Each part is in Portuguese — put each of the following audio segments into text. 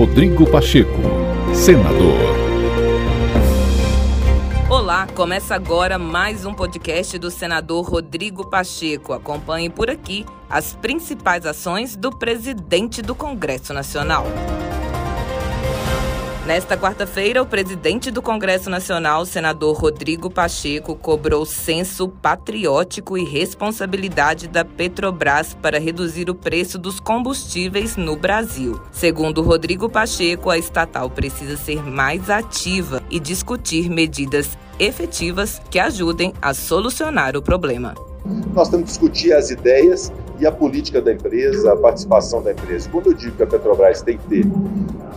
Rodrigo Pacheco, senador. Olá, começa agora mais um podcast do senador Rodrigo Pacheco. Acompanhe por aqui as principais ações do presidente do Congresso Nacional. Nesta quarta-feira, o presidente do Congresso Nacional, senador Rodrigo Pacheco, cobrou senso patriótico e responsabilidade da Petrobras para reduzir o preço dos combustíveis no Brasil. Segundo Rodrigo Pacheco, a estatal precisa ser mais ativa e discutir medidas efetivas que ajudem a solucionar o problema. Nós temos que discutir as ideias e a política da empresa, a participação da empresa. Quando eu digo que a Petrobras tem que ter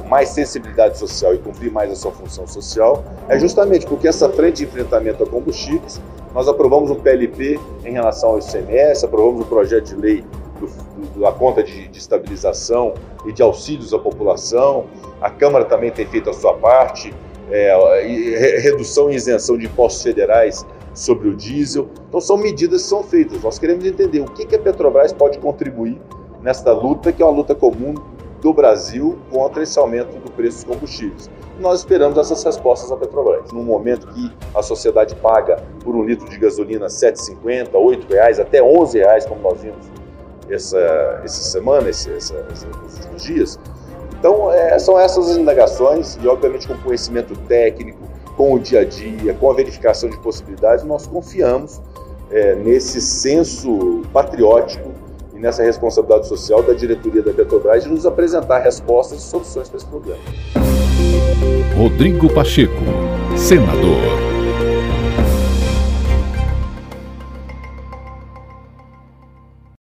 mais sensibilidade social e cumprir mais a sua função social, é justamente porque essa frente de enfrentamento a combustíveis, nós aprovamos um PLP em relação ao ICMS, aprovamos um projeto de lei do, da conta de, de estabilização e de auxílios à população, a Câmara também tem feito a sua parte, é, redução e isenção de impostos federais sobre o diesel. Então são medidas que são feitas. Nós queremos entender o que, que a Petrobras pode contribuir nesta luta, que é uma luta comum do Brasil contra esse aumento do preço dos combustíveis. Nós esperamos essas respostas da Petrobras. No momento que a sociedade paga por um litro de gasolina R$ 7,50, R$ reais, até R$ reais, como nós vimos essa, essa semana, esse, essa, esses dias. Então, é, são essas as indagações e, obviamente, com conhecimento técnico, com o dia a dia, com a verificação de possibilidades, nós confiamos é, nesse senso patriótico nessa responsabilidade social da diretoria da Petrobras de nos apresentar respostas e soluções para esse problema. Rodrigo Pacheco, senador.